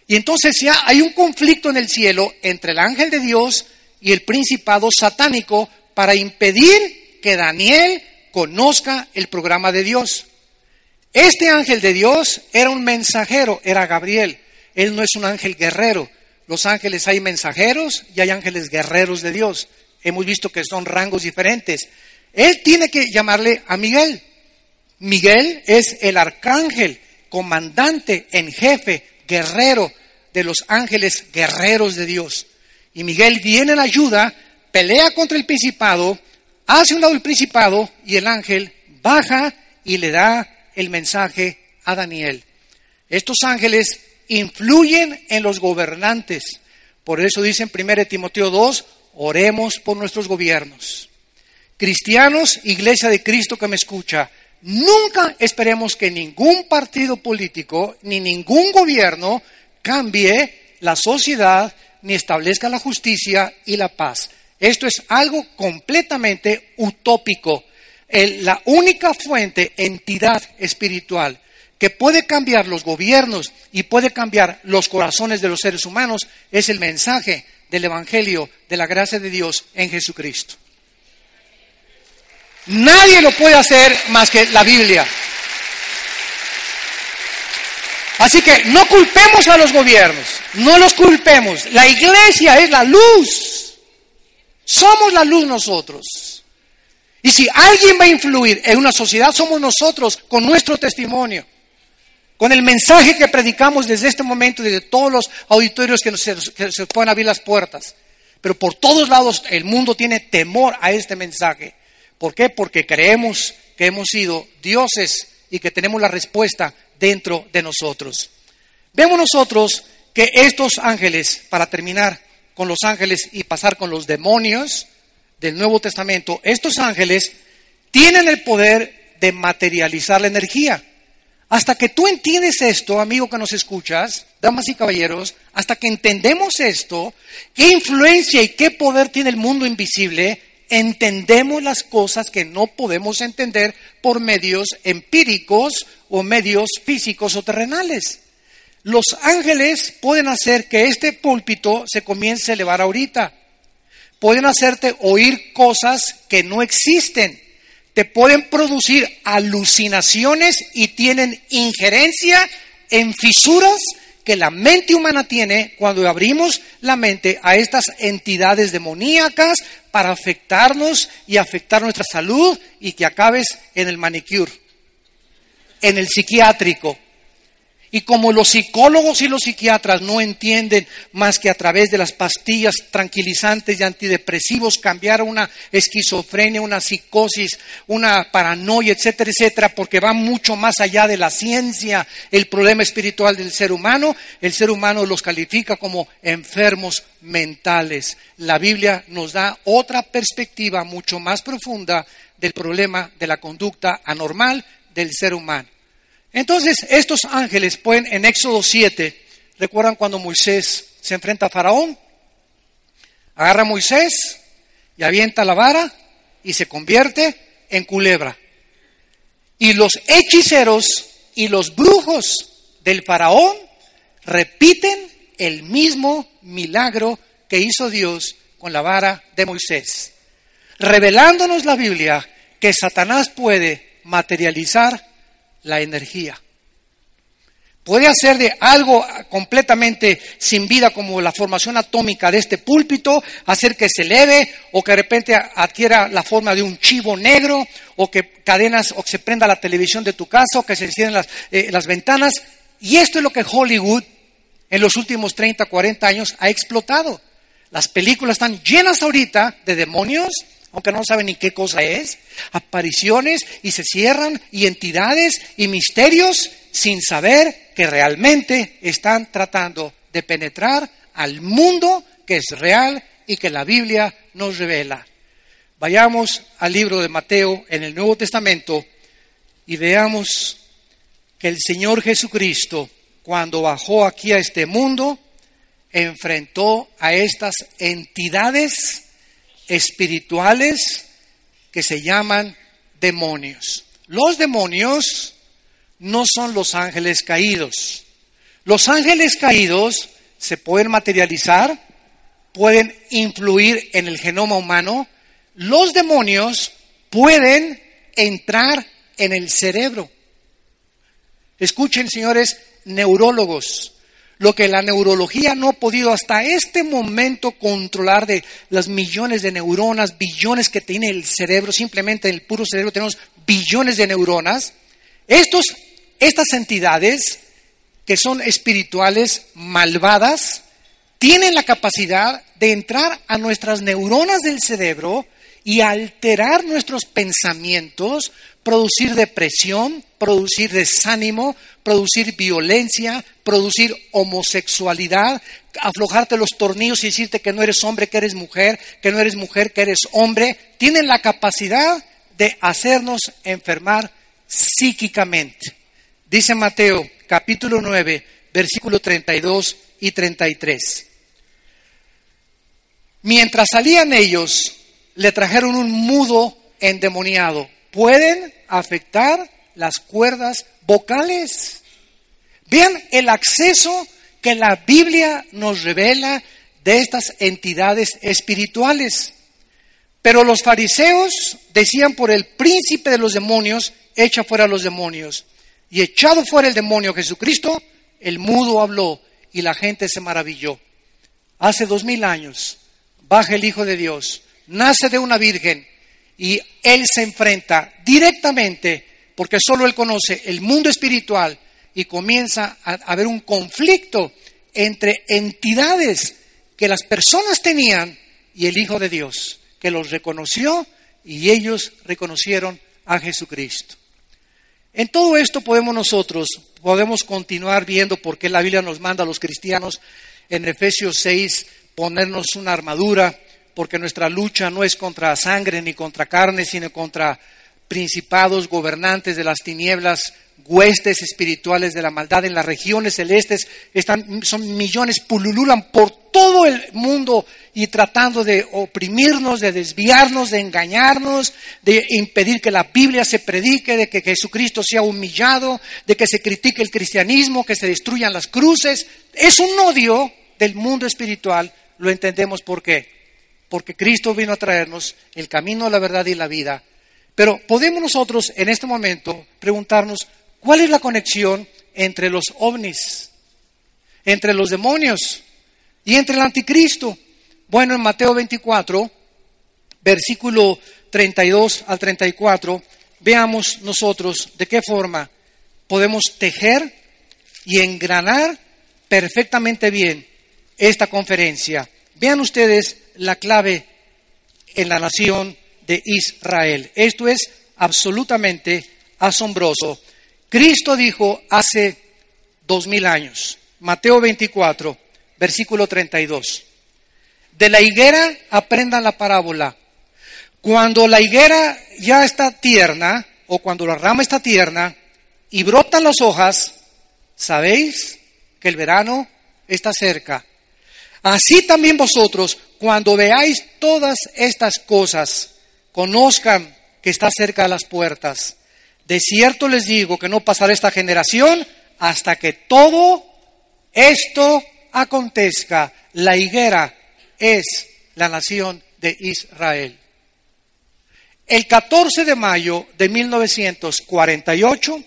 Y entonces ya hay un conflicto en el cielo entre el ángel de Dios y el principado satánico para impedir que Daniel conozca el programa de Dios. Este ángel de Dios era un mensajero, era Gabriel. Él no es un ángel guerrero. Los ángeles hay mensajeros y hay ángeles guerreros de Dios. Hemos visto que son rangos diferentes. Él tiene que llamarle a Miguel. Miguel es el arcángel, comandante en jefe, guerrero de los ángeles guerreros de Dios. Y Miguel viene en ayuda, pelea contra el principado, hace un lado el principado y el ángel baja y le da el mensaje a Daniel. Estos ángeles influyen en los gobernantes. Por eso dice en 1 Timoteo 2, oremos por nuestros gobiernos. Cristianos, iglesia de Cristo que me escucha, nunca esperemos que ningún partido político ni ningún gobierno cambie la sociedad ni establezca la justicia y la paz. Esto es algo completamente utópico la única fuente, entidad espiritual que puede cambiar los gobiernos y puede cambiar los corazones de los seres humanos es el mensaje del Evangelio de la gracia de Dios en Jesucristo. Nadie lo puede hacer más que la Biblia. Así que no culpemos a los gobiernos, no los culpemos. La iglesia es la luz. Somos la luz nosotros. Y si alguien va a influir en una sociedad, somos nosotros con nuestro testimonio, con el mensaje que predicamos desde este momento, desde todos los auditorios que, se, que se puedan abrir las puertas. Pero por todos lados el mundo tiene temor a este mensaje. ¿Por qué? Porque creemos que hemos sido dioses y que tenemos la respuesta dentro de nosotros. Vemos nosotros que estos ángeles, para terminar con los ángeles y pasar con los demonios, del Nuevo Testamento, estos ángeles tienen el poder de materializar la energía. Hasta que tú entiendes esto, amigo que nos escuchas, damas y caballeros, hasta que entendemos esto, qué influencia y qué poder tiene el mundo invisible, entendemos las cosas que no podemos entender por medios empíricos o medios físicos o terrenales. Los ángeles pueden hacer que este púlpito se comience a elevar ahorita pueden hacerte oír cosas que no existen, te pueden producir alucinaciones y tienen injerencia en fisuras que la mente humana tiene cuando abrimos la mente a estas entidades demoníacas para afectarnos y afectar nuestra salud y que acabes en el manicure, en el psiquiátrico, y como los psicólogos y los psiquiatras no entienden más que a través de las pastillas tranquilizantes y antidepresivos cambiar una esquizofrenia, una psicosis, una paranoia, etcétera, etcétera, porque va mucho más allá de la ciencia, el problema espiritual del ser humano, el ser humano los califica como enfermos mentales. La Biblia nos da otra perspectiva mucho más profunda del problema de la conducta anormal del ser humano. Entonces, estos ángeles pueden, en Éxodo 7, ¿recuerdan cuando Moisés se enfrenta a Faraón? Agarra a Moisés y avienta la vara y se convierte en culebra. Y los hechiceros y los brujos del Faraón repiten el mismo milagro que hizo Dios con la vara de Moisés, revelándonos la Biblia que Satanás puede materializar la energía. Puede hacer de algo completamente sin vida como la formación atómica de este púlpito, hacer que se eleve o que de repente adquiera la forma de un chivo negro o que cadenas o que se prenda la televisión de tu casa o que se cierren las, eh, las ventanas. Y esto es lo que Hollywood en los últimos 30, 40 años ha explotado. Las películas están llenas ahorita de demonios, aunque no saben ni qué cosa es, apariciones y se cierran y entidades y misterios sin saber que realmente están tratando de penetrar al mundo que es real y que la Biblia nos revela. Vayamos al libro de Mateo en el Nuevo Testamento y veamos que el Señor Jesucristo, cuando bajó aquí a este mundo, enfrentó a estas entidades espirituales que se llaman demonios. Los demonios no son los ángeles caídos. Los ángeles caídos se pueden materializar, pueden influir en el genoma humano. Los demonios pueden entrar en el cerebro. Escuchen, señores neurólogos, lo que la neurología no ha podido hasta este momento controlar de las millones de neuronas, billones que tiene el cerebro, simplemente en el puro cerebro tenemos billones de neuronas. Estos, estas entidades que son espirituales, malvadas, tienen la capacidad de entrar a nuestras neuronas del cerebro y alterar nuestros pensamientos, producir depresión, producir desánimo, producir violencia, producir homosexualidad, aflojarte los tornillos y decirte que no eres hombre, que eres mujer, que no eres mujer, que eres hombre, tienen la capacidad de hacernos enfermar psíquicamente. Dice Mateo capítulo 9, versículo 32 y 33. Mientras salían ellos, le trajeron un mudo endemoniado pueden afectar las cuerdas vocales. Vean el acceso que la Biblia nos revela de estas entidades espirituales. Pero los fariseos decían por el príncipe de los demonios, echa fuera los demonios. Y echado fuera el demonio Jesucristo, el mudo habló y la gente se maravilló. Hace dos mil años, baja el Hijo de Dios, nace de una virgen, y él se enfrenta directamente, porque solo él conoce el mundo espiritual, y comienza a haber un conflicto entre entidades que las personas tenían y el Hijo de Dios, que los reconoció y ellos reconocieron a Jesucristo. En todo esto podemos nosotros, podemos continuar viendo por qué la Biblia nos manda a los cristianos en Efesios 6 ponernos una armadura, porque nuestra lucha no es contra sangre ni contra carne, sino contra principados, gobernantes de las tinieblas, huestes espirituales de la maldad en las regiones celestes, están, son millones, pulululan por todo el mundo y tratando de oprimirnos, de desviarnos, de engañarnos, de impedir que la Biblia se predique, de que Jesucristo sea humillado, de que se critique el cristianismo, que se destruyan las cruces. Es un odio del mundo espiritual, lo entendemos por qué porque Cristo vino a traernos el camino, la verdad y la vida. Pero podemos nosotros en este momento preguntarnos, ¿cuál es la conexión entre los ovnis, entre los demonios y entre el anticristo? Bueno, en Mateo 24, versículo 32 al 34, veamos nosotros de qué forma podemos tejer y engranar perfectamente bien esta conferencia. Vean ustedes la clave en la nación de Israel. Esto es absolutamente asombroso. Cristo dijo hace dos mil años, Mateo 24, versículo 32, de la higuera aprendan la parábola. Cuando la higuera ya está tierna, o cuando la rama está tierna, y brotan las hojas, sabéis que el verano está cerca. Así también vosotros, cuando veáis todas estas cosas, conozcan que está cerca de las puertas. De cierto les digo que no pasará esta generación hasta que todo esto acontezca. La higuera es la nación de Israel. El 14 de mayo de 1948,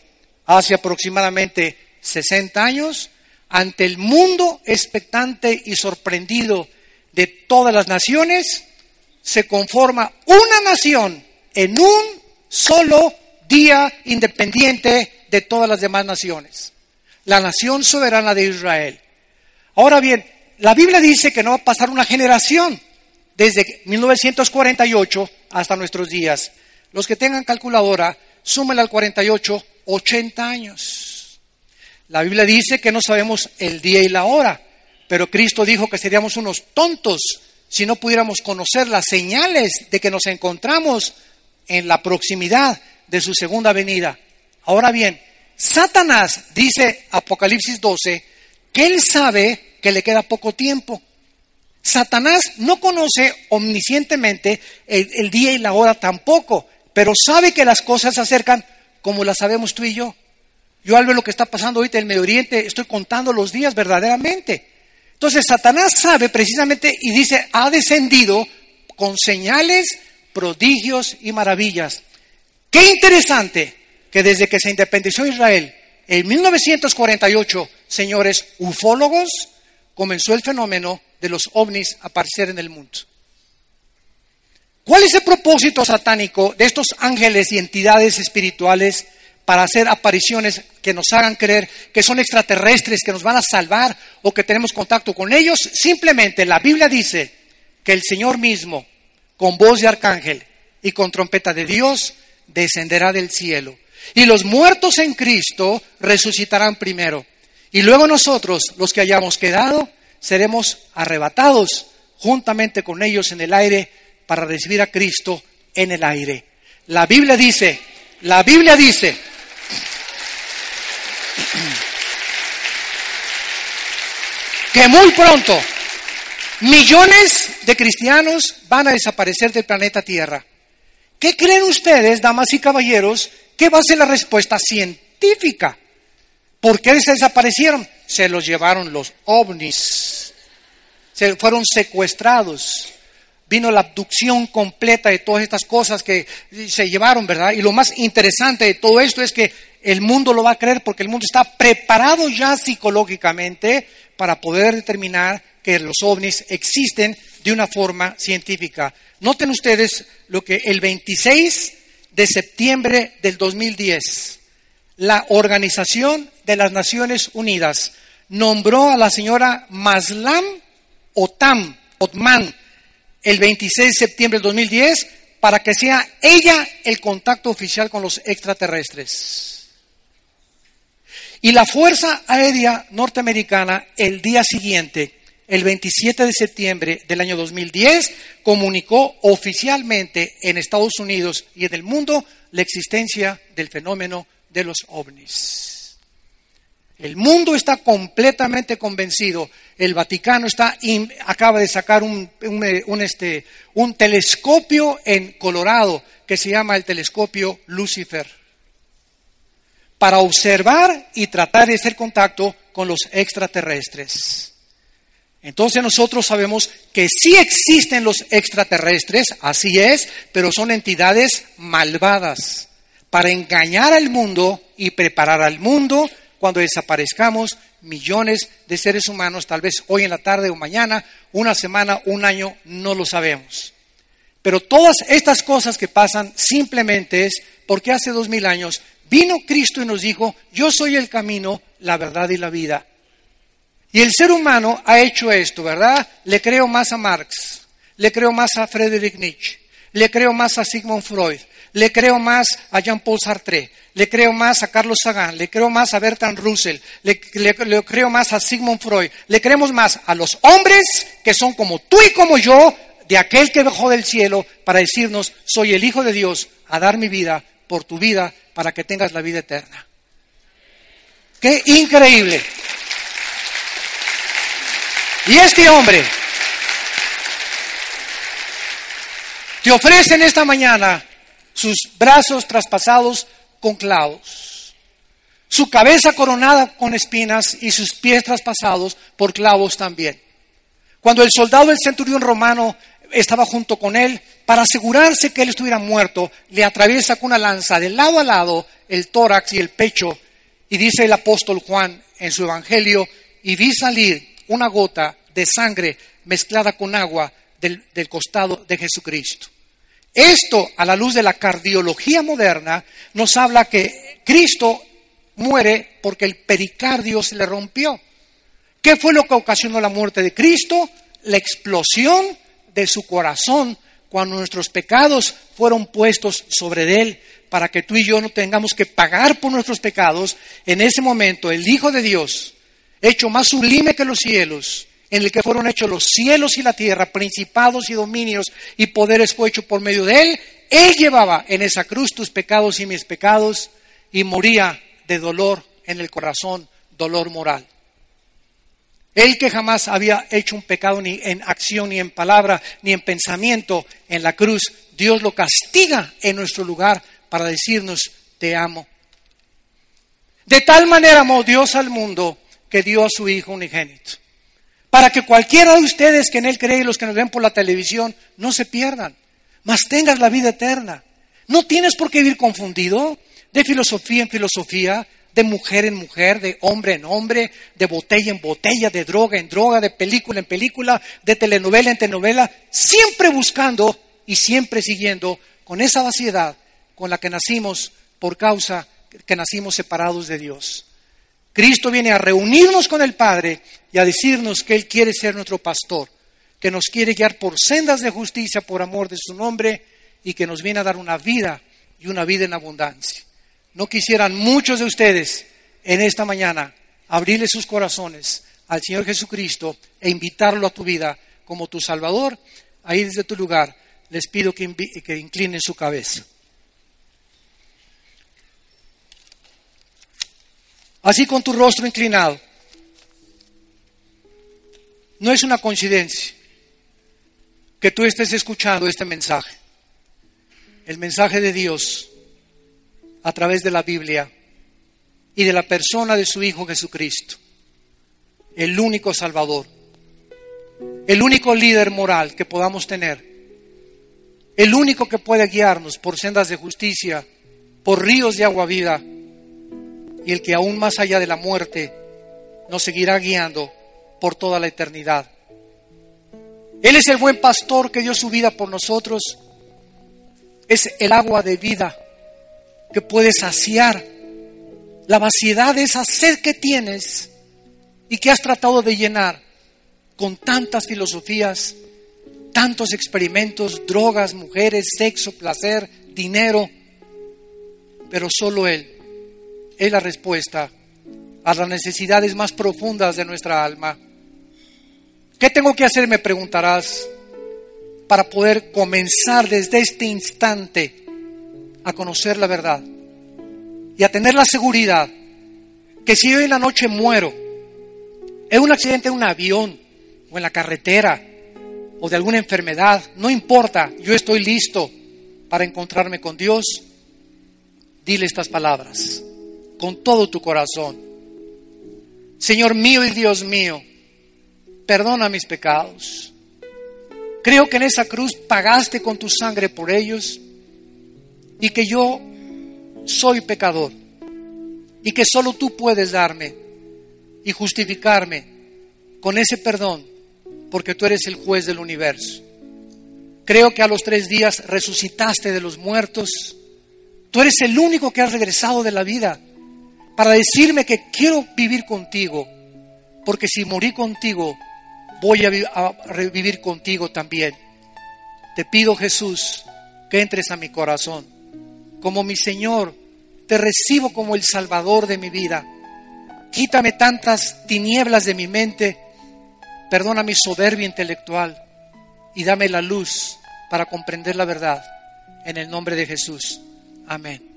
hace aproximadamente 60 años, ante el mundo expectante y sorprendido de todas las naciones, se conforma una nación en un solo día independiente de todas las demás naciones. la nación soberana de Israel. Ahora bien, la Biblia dice que no va a pasar una generación desde 1948 hasta nuestros días. Los que tengan calculadora, súmenle al 48, 80 años. La Biblia dice que no sabemos el día y la hora, pero Cristo dijo que seríamos unos tontos si no pudiéramos conocer las señales de que nos encontramos en la proximidad de su segunda venida. Ahora bien, Satanás dice Apocalipsis 12 que él sabe que le queda poco tiempo. Satanás no conoce omniscientemente el, día y la hora tampoco, pero sabe que las cosas se acercan como las sabemos tú y yo. Yo al ver lo que está pasando ahorita en el Medio Oriente, estoy contando los días verdaderamente. Entonces Satanás sabe precisamente y dice, ha descendido con señales, prodigios y maravillas. Qué interesante que desde que se independizó Israel, en 1948, señores ufólogos, comenzó el fenómeno de los ovnis a aparecer en el mundo. ¿Cuál es el propósito satánico de estos ángeles y entidades espirituales para hacer apariciones que nos hagan creer que son extraterrestres, que nos van a salvar o que tenemos contacto con ellos? Simplemente la Biblia dice que el Señor mismo, con voz de arcángel y con trompeta de Dios, descenderá del cielo y los muertos en Cristo resucitarán primero. Y luego nosotros, los que hayamos quedado, seremos arrebatados juntamente con ellos en el aire para recibir a Cristo en el aire. La Biblia dice, la Biblia dice, que muy pronto millones de cristianos van a desaparecer del planeta Tierra. ¿Qué creen ustedes, damas y caballeros, ¿Qué va a ser la respuesta científica? ¿Por qué se desaparecieron? Se los llevaron los ovnis. Se fueron secuestrados. Vino la abducción completa de todas estas cosas que se llevaron, ¿verdad? Y lo más interesante de todo esto es que el mundo lo va a creer porque el mundo está preparado ya psicológicamente para poder determinar que los ovnis existen de una forma científica. Noten ustedes lo que el 26 de septiembre del 2010, la Organización de las Naciones Unidas nombró a la señora Maslam Otam, Otman, el 26 de septiembre del 2010 para que sea ella el contacto oficial con los extraterrestres. Y la Fuerza Aérea Norteamericana el día siguiente el 27 de septiembre del año 2010, comunicó oficialmente en Estados Unidos y en el mundo la existencia del fenómeno de los ovnis. El mundo está completamente convencido. El Vaticano está, acaba de sacar un, este, un telescopio en Colorado que se llama el telescopio Lucifer para observar y tratar de hacer contacto con los extraterrestres. Entonces nosotros sabemos que sí existen los extraterrestres, así es, pero son entidades malvadas para engañar al mundo y preparar al mundo cuando desaparezcamos millones de seres humanos, tal vez hoy en la tarde o mañana, una semana, un año, no lo sabemos. Pero todas estas cosas que pasan simplemente es porque hace dos mil años vino Cristo y nos dijo, yo soy el camino, la verdad y la vida. Y el ser humano ha hecho esto, ¿verdad? Le creo más a Marx, le creo más a Friedrich Nietzsche, le creo más a Sigmund Freud, le creo más a Jean-Paul Sartre, le creo más a Carlos Sagan, le creo más a Bertrand Russell, le, le, creo más a Sigmund Freud, le creemos más a los hombres que son como tú y como yo, de aquel que bajó del cielo para decirnos, soy el Hijo de Dios, a dar mi vida por tu vida para que tengas la vida eterna. ¡Qué increíble! Y este hombre te ofrece en esta mañana sus brazos traspasados con clavos, su cabeza coronada con espinas y sus pies traspasados por clavos también. Cuando el soldado del centurión romano estaba junto con él, para asegurarse que él estuviera muerto, le atraviesa con una lanza de lado a lado el tórax y el pecho, y dice el apóstol Juan en su evangelio, y vi salir una gota de sangre mezclada con agua del, costado de Jesucristo. Esto, a la luz de la cardiología moderna, nos habla que Cristo muere porque el pericardio se le rompió. ¿Qué fue lo que ocasionó la muerte de Cristo? La explosión de su corazón cuando nuestros pecados fueron puestos sobre él para que tú y yo no tengamos que pagar por nuestros pecados. En ese momento el Hijo de Dios, hecho más sublime que los cielos, en el que fueron hechos los cielos y la tierra, principados y dominios y poderes fue hecho por medio de él, él llevaba en esa cruz tus pecados y mis pecados y moría de dolor en el corazón, dolor moral. Él que jamás había hecho un pecado ni en acción, ni en palabra, ni en pensamiento en la cruz, Dios lo castiga en nuestro lugar para decirnos, te amo. De tal manera amó Dios al mundo que dio a su Hijo unigénito. Para que cualquiera de ustedes que en Él cree y los que nos ven por la televisión no se pierdan, mas tengas la vida eterna. No tienes por qué vivir confundido de filosofía en filosofía, de mujer en mujer, de hombre en hombre, de botella en botella, de droga en droga, de película en película, de telenovela en telenovela, siempre buscando y siempre siguiendo con esa vaciedad con la que nacimos por causa que nacimos separados de Dios. Cristo viene a reunirnos con el Padre y a decirnos que Él quiere ser nuestro pastor, que nos quiere guiar por sendas de justicia por amor de su nombre y que nos viene a dar una vida y una vida en abundancia. No quisieran muchos de ustedes en esta mañana abrirle sus corazones al Señor Jesucristo e invitarlo a tu vida como tu Salvador. Ahí desde tu lugar les pido que, que inclinen su cabeza. Así con tu rostro inclinado. No es una coincidencia que tú estés escuchando este mensaje. El mensaje de Dios a través de la Biblia y de la persona de su Hijo Jesucristo, el único Salvador, el único líder moral que podamos tener, el único que puede guiarnos por sendas de justicia, por ríos de agua vida, y el que aún más allá de la muerte nos seguirá guiando por toda la eternidad. Él es el buen pastor que dio su vida por nosotros, es el agua de vida que puede saciar la vaciedad de esa sed que tienes y que has tratado de llenar con tantas filosofías, tantos experimentos, drogas, mujeres, sexo, placer, dinero, pero solo Él es la respuesta a las necesidades más profundas de nuestra alma. ¿Qué tengo que hacer? Me preguntarás para poder comenzar desde este instante a conocer la verdad y a tener la seguridad que si hoy en la noche muero en un accidente en un avión o en la carretera o de alguna enfermedad, no importa, yo estoy listo para encontrarme con Dios, dile estas palabras con todo tu corazón. Señor mío y Dios mío, perdona mis pecados. Creo que en esa cruz pagaste con tu sangre por ellos y que yo soy pecador y que solo tú puedes darme y justificarme con ese perdón porque tú eres el juez del universo. Creo que a los tres días resucitaste de los muertos. Tú eres el único que has regresado de la vida para decirme que quiero vivir contigo, porque si morí contigo, voy a, revivir contigo también. Te pido Jesús que entres a mi corazón como mi Señor, te recibo como el Salvador de mi vida. Quítame tantas tinieblas de mi mente, perdona mi soberbia intelectual y dame la luz para comprender la verdad. En el nombre de Jesús. Amén.